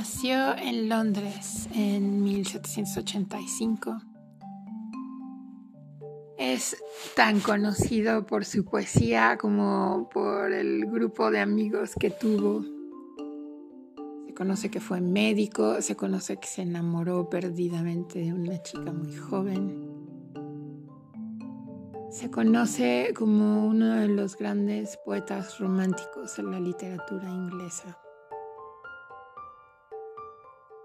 Nació en Londres en 1785. Es tan conocido por su poesía como por el grupo de amigos que tuvo. Se conoce que fue médico, se conoce que se enamoró perdidamente de una chica muy joven. Se conoce como uno de los grandes poetas románticos en la literatura inglesa.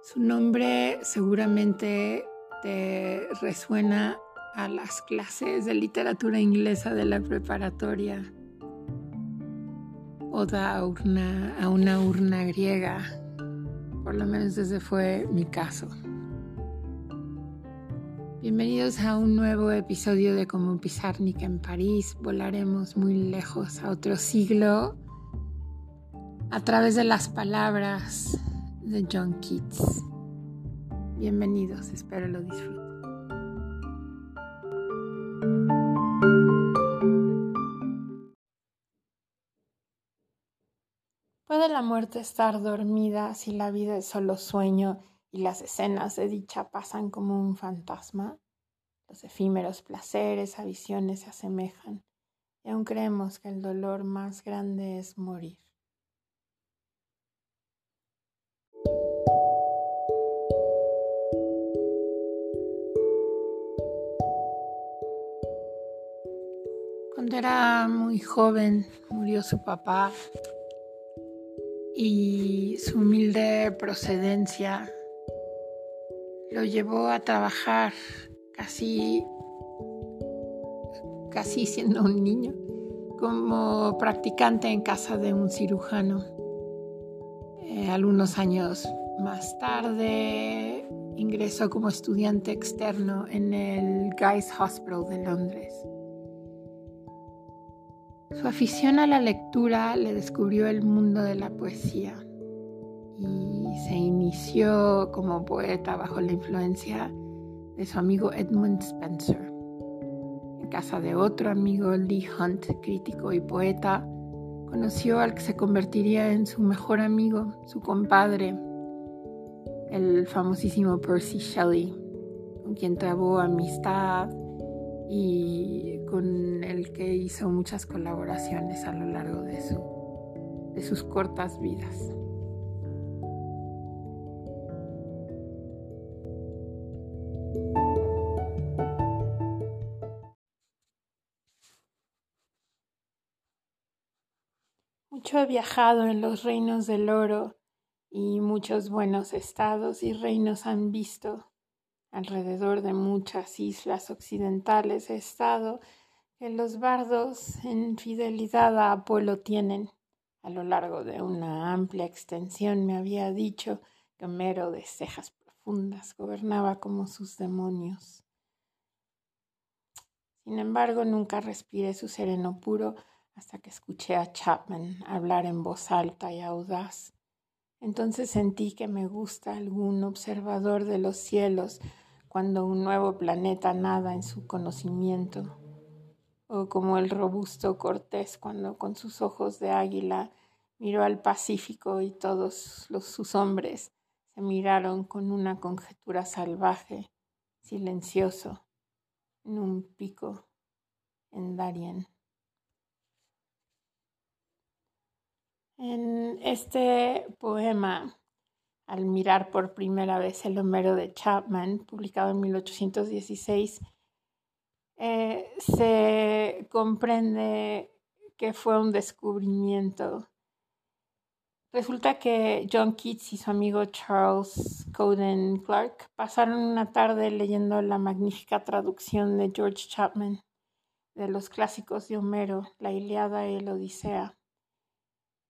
Su nombre seguramente te resuena a las clases de literatura inglesa de la preparatoria. Oda a una, a una urna griega. Por lo menos ese fue mi caso. Bienvenidos a un nuevo episodio de Como Pizarnik en París. Volaremos muy lejos a otro siglo a través de las palabras de John Keats. Bienvenidos, espero lo disfruten. ¿Puede la muerte estar dormida si la vida es solo sueño y las escenas de dicha pasan como un fantasma? Los efímeros placeres a visiones se asemejan y aún creemos que el dolor más grande es morir. Cuando era muy joven murió su papá y su humilde procedencia lo llevó a trabajar casi, casi siendo un niño como practicante en casa de un cirujano. Eh, algunos años más tarde ingresó como estudiante externo en el Guy's Hospital de Londres. Su afición a la lectura le descubrió el mundo de la poesía y se inició como poeta bajo la influencia de su amigo Edmund Spencer. En casa de otro amigo, Lee Hunt, crítico y poeta, conoció al que se convertiría en su mejor amigo, su compadre, el famosísimo Percy Shelley, con quien trabó amistad y con el que hizo muchas colaboraciones a lo largo de, su, de sus cortas vidas. Mucho he viajado en los reinos del oro y muchos buenos estados y reinos han visto alrededor de muchas islas occidentales he estado que los bardos en fidelidad a Apolo tienen. A lo largo de una amplia extensión me había dicho que Homero de cejas profundas gobernaba como sus demonios. Sin embargo, nunca respiré su sereno puro hasta que escuché a Chapman hablar en voz alta y audaz. Entonces sentí que me gusta algún observador de los cielos cuando un nuevo planeta nada en su conocimiento, o como el robusto Cortés cuando con sus ojos de águila miró al Pacífico y todos sus hombres se miraron con una conjetura salvaje, silencioso, en un pico en Darien. En este poema al mirar por primera vez el Homero de Chapman, publicado en 1816, eh, se comprende que fue un descubrimiento. Resulta que John Keats y su amigo Charles Cowden Clark pasaron una tarde leyendo la magnífica traducción de George Chapman de los clásicos de Homero, la Iliada y la Odisea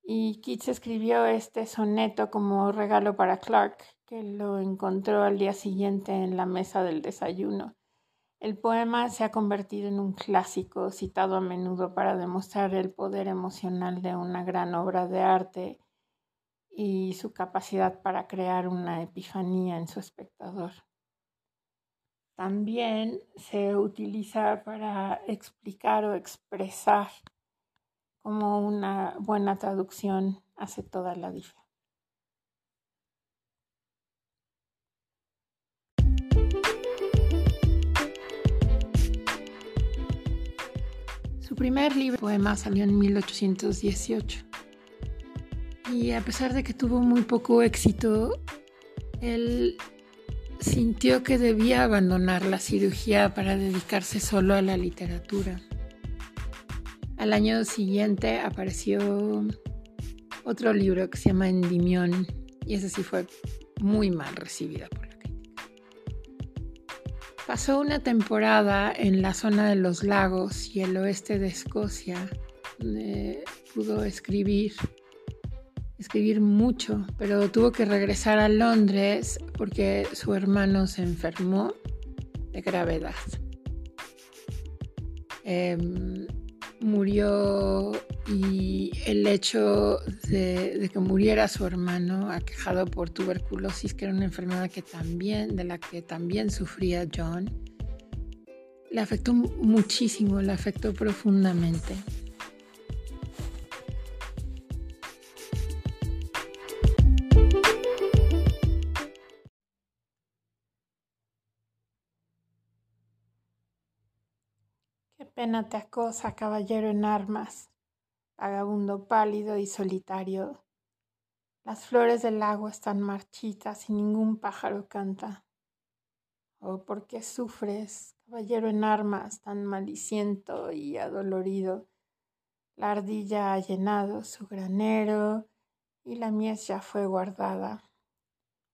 y Keats escribió este soneto como regalo para Clark, que lo encontró al día siguiente en la mesa del desayuno. El poema se ha convertido en un clásico citado a menudo para demostrar el poder emocional de una gran obra de arte y su capacidad para crear una epifanía en su espectador. También se utiliza para explicar o expresar como una buena traducción hace toda la diferencia. Su primer libro poema salió en 1818 y a pesar de que tuvo muy poco éxito, él sintió que debía abandonar la cirugía para dedicarse solo a la literatura. Al año siguiente apareció otro libro que se llama Endimión y ese sí fue muy mal recibida por la crítica. Pasó una temporada en la zona de los lagos y el oeste de Escocia, donde pudo escribir escribir mucho, pero tuvo que regresar a Londres porque su hermano se enfermó de gravedad. Em, murió y el hecho de, que muriera su hermano aquejado por tuberculosis, que era una enfermedad que también, de la que también sufría John, le afectó muchísimo, le afectó profundamente. Pena te acosa, caballero en armas, vagabundo pálido y solitario. Las flores del agua están marchitas y ningún pájaro canta. Oh, ¿por qué sufres, caballero en armas, tan maliciento y adolorido? La ardilla ha llenado su granero y la mies ya fue guardada.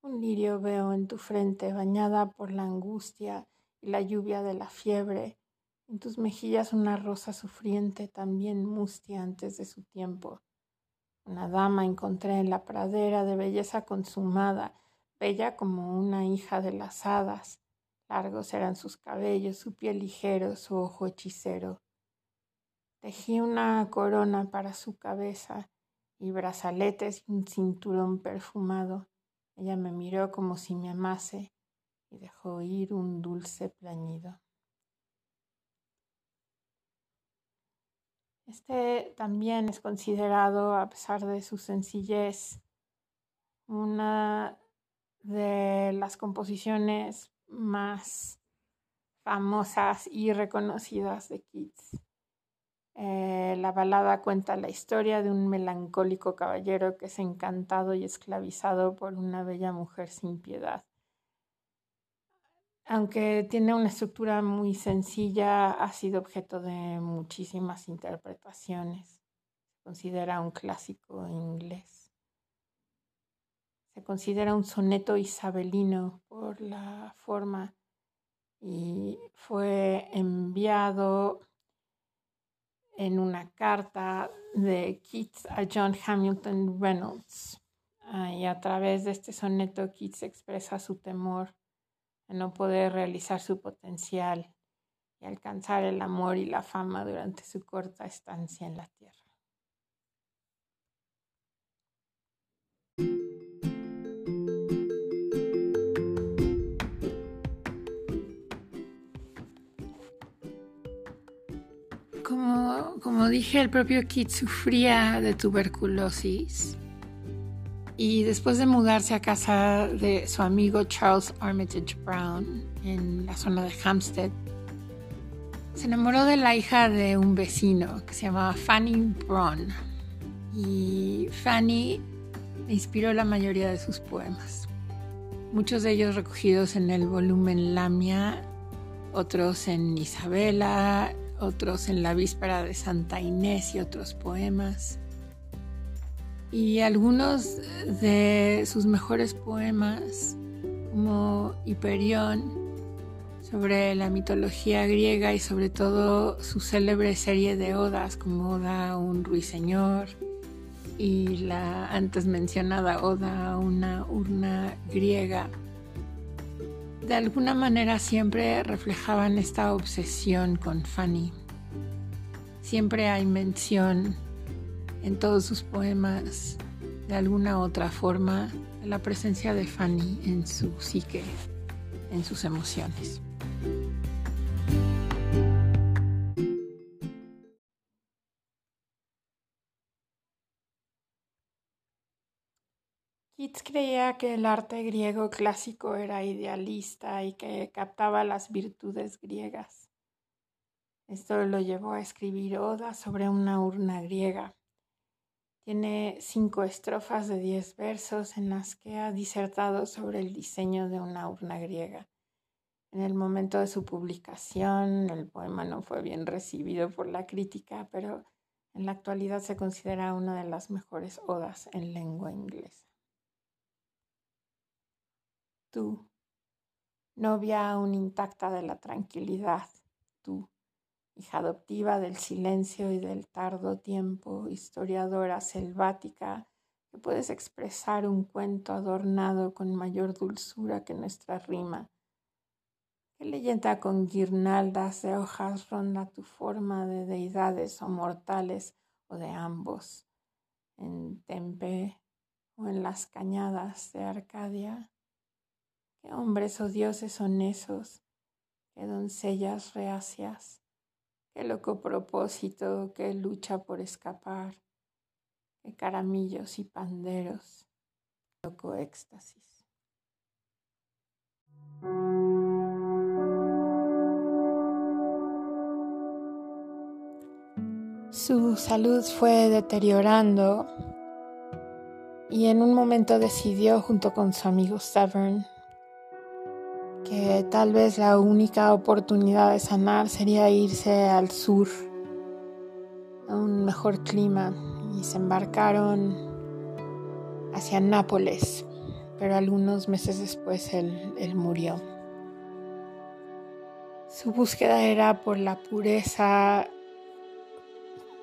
Un lirio veo en tu frente bañada por la angustia y la lluvia de la fiebre en tus mejillas una rosa sufriente, también mustia antes de su tiempo. Una dama encontré en la pradera de belleza consumada, bella como una hija de las hadas. Largos eran sus cabellos, su piel ligero, su ojo hechicero. Tejí una corona para su cabeza y brazaletes y un cinturón perfumado. Ella me miró como si me amase y dejó oír un dulce plañido. Este también es considerado, a pesar de su sencillez, una de las composiciones más famosas y reconocidas de Keats. Eh, la balada cuenta la historia de un melancólico caballero que es encantado y esclavizado por una bella mujer sin piedad aunque tiene una estructura muy sencilla, ha sido objeto de muchísimas interpretaciones. Se considera un clásico inglés. Se considera un soneto isabelino por la forma y fue enviado en una carta de Keats a John Hamilton Reynolds. Y a través de este soneto Keats expresa su temor no poder realizar su potencial y alcanzar el amor y la fama durante su corta estancia en la tierra. Como, como dije, el propio Kit sufría de tuberculosis y después de mudarse a casa de su amigo Charles Armitage Brown en la zona de Hampstead, se enamoró de la hija de un vecino que se llamaba Fanny Braun. Y Fanny inspiró la mayoría de sus poemas. Muchos de ellos recogidos en el volumen Lamia, otros en Isabela, otros en la víspera de Santa Inés y otros poemas y algunos de sus mejores poemas, como Hiperión, sobre la mitología griega y sobre todo su célebre serie de odas, como Oda a un ruiseñor y la antes mencionada Oda a una urna griega, de alguna manera siempre reflejaban esta obsesión con Fanny. Siempre hay mención en todos sus poemas, de alguna otra forma, la presencia de Fanny en su psique, en sus emociones. Keats creía que el arte griego clásico era idealista y que captaba las virtudes griegas. Esto lo llevó a escribir Oda sobre una urna griega. Tiene cinco estrofas de diez versos en las que ha disertado sobre el diseño de una urna griega. En el momento de su publicación, el poema no fue bien recibido por la crítica, pero en la actualidad se considera una de las mejores odas en lengua inglesa. Tú, novia aún intacta de la tranquilidad, tú, hija adoptiva del silencio y del tardo tiempo, historiadora selvática, que puedes expresar un cuento adornado con mayor dulzura que nuestra rima ¿Qué leyenda con guirnaldas de hojas ronda tu forma de deidades o mortales o de ambos? En Tempe o en las cañadas de Arcadia. ¿Qué hombres o dioses son esos? ¿Qué doncellas reacias? ¿Qué loco propósito? ¿Qué lucha por escapar? ¿Qué caramillos y panderos? Loco éxtasis. Su salud fue deteriorando y en un momento decidió junto con su amigo Severn tal vez la única oportunidad de sanar sería irse al sur, a un mejor clima, y se embarcaron hacia Nápoles, pero algunos meses después él murió. Su búsqueda era por la pureza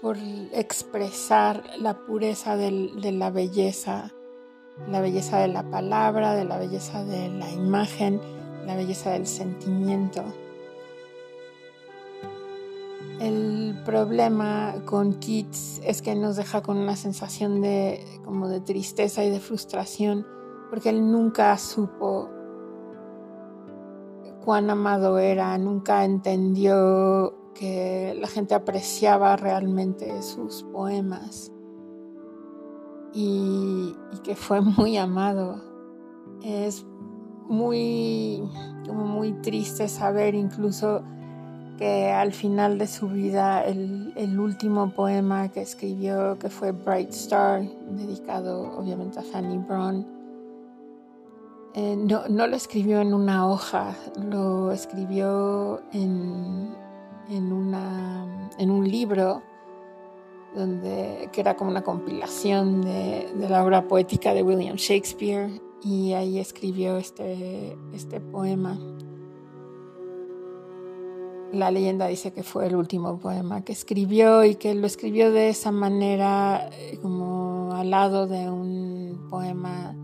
por expresar la pureza de la belleza, la belleza de la palabra, de la belleza de la imagen, la belleza del sentimiento. El problema con Keats es que nos deja con una sensación de como de tristeza y de frustración porque él nunca supo cuán amado era, nunca entendió que la gente apreciaba realmente sus poemas y, que fue muy amado. Es muy, muy triste saber incluso que al final de su vida el, el, último poema que escribió, que fue Bright Star, dedicado obviamente a Fanny Brown, eh, no, no, lo escribió en una hoja, lo escribió en, en, una, en un libro donde, que era como una compilación de, de, la obra poética de William Shakespeare y ahí escribió este, este poema. La leyenda dice que fue el último poema que escribió y que lo escribió de esa manera eh, como al lado de un poema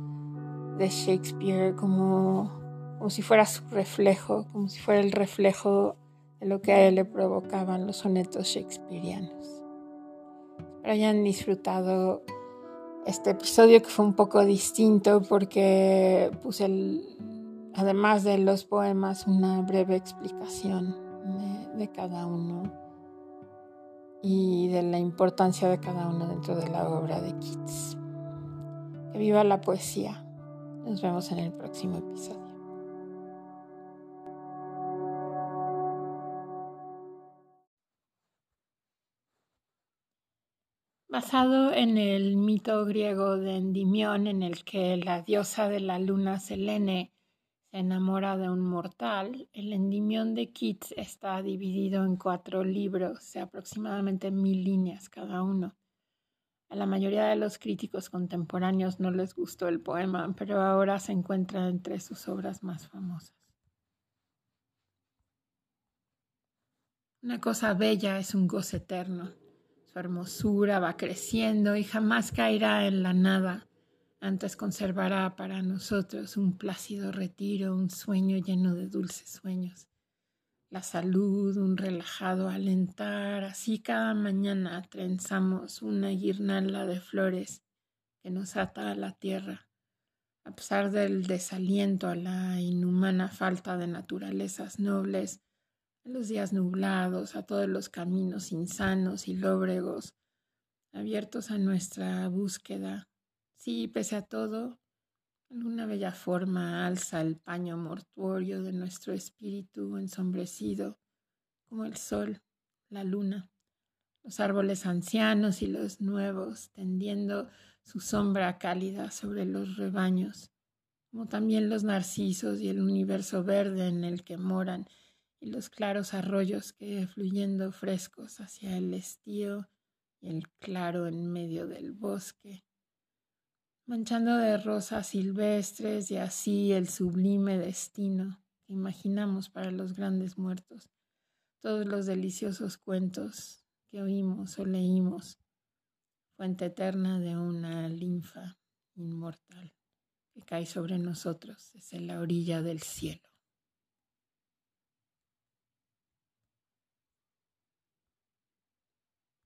de Shakespeare, como, como si fuera su reflejo, como si fuera el reflejo lo que a él le provocaban los sonetos shakespearianos. Espero hayan disfrutado este episodio que fue un poco distinto porque puse, además de los poemas, una breve explicación de, de cada uno y de la importancia de cada uno dentro de la obra de Keats. Que viva la poesía. Nos vemos en el próximo episodio. Basado en el mito griego de Endimión, en el que la diosa de la luna Selene se enamora de un mortal, el Endimión de Keats está dividido en cuatro libros de aproximadamente mil líneas cada uno. A la mayoría de los críticos contemporáneos no les gustó el poema, pero ahora se encuentra entre sus obras más famosas. Una cosa bella es un goce eterno su hermosura va creciendo y jamás caerá en la nada. Antes conservará para nosotros un plácido retiro, un sueño lleno de dulces sueños. La salud, un relajado alentar, así cada mañana trenzamos una guirnalda de flores que nos ata a la tierra. A pesar del desaliento a la inhumana falta de naturalezas nobles, a los días nublados, a todos los caminos insanos y lóbregos, abiertos a nuestra búsqueda. Sí, pese a todo, alguna bella forma alza el paño mortuorio de nuestro espíritu ensombrecido, como el sol la luna, los árboles ancianos y los nuevos tendiendo su sombra cálida sobre los rebaños, como también los narcisos y el universo verde en el que moran y los claros arroyos que fluyendo frescos hacia el estío y el claro en medio del bosque, manchando de rosas silvestres y así el sublime destino que imaginamos para los grandes muertos, todos los deliciosos cuentos que oímos o leímos, fuente eterna de una linfa inmortal que cae sobre nosotros desde la orilla del cielo.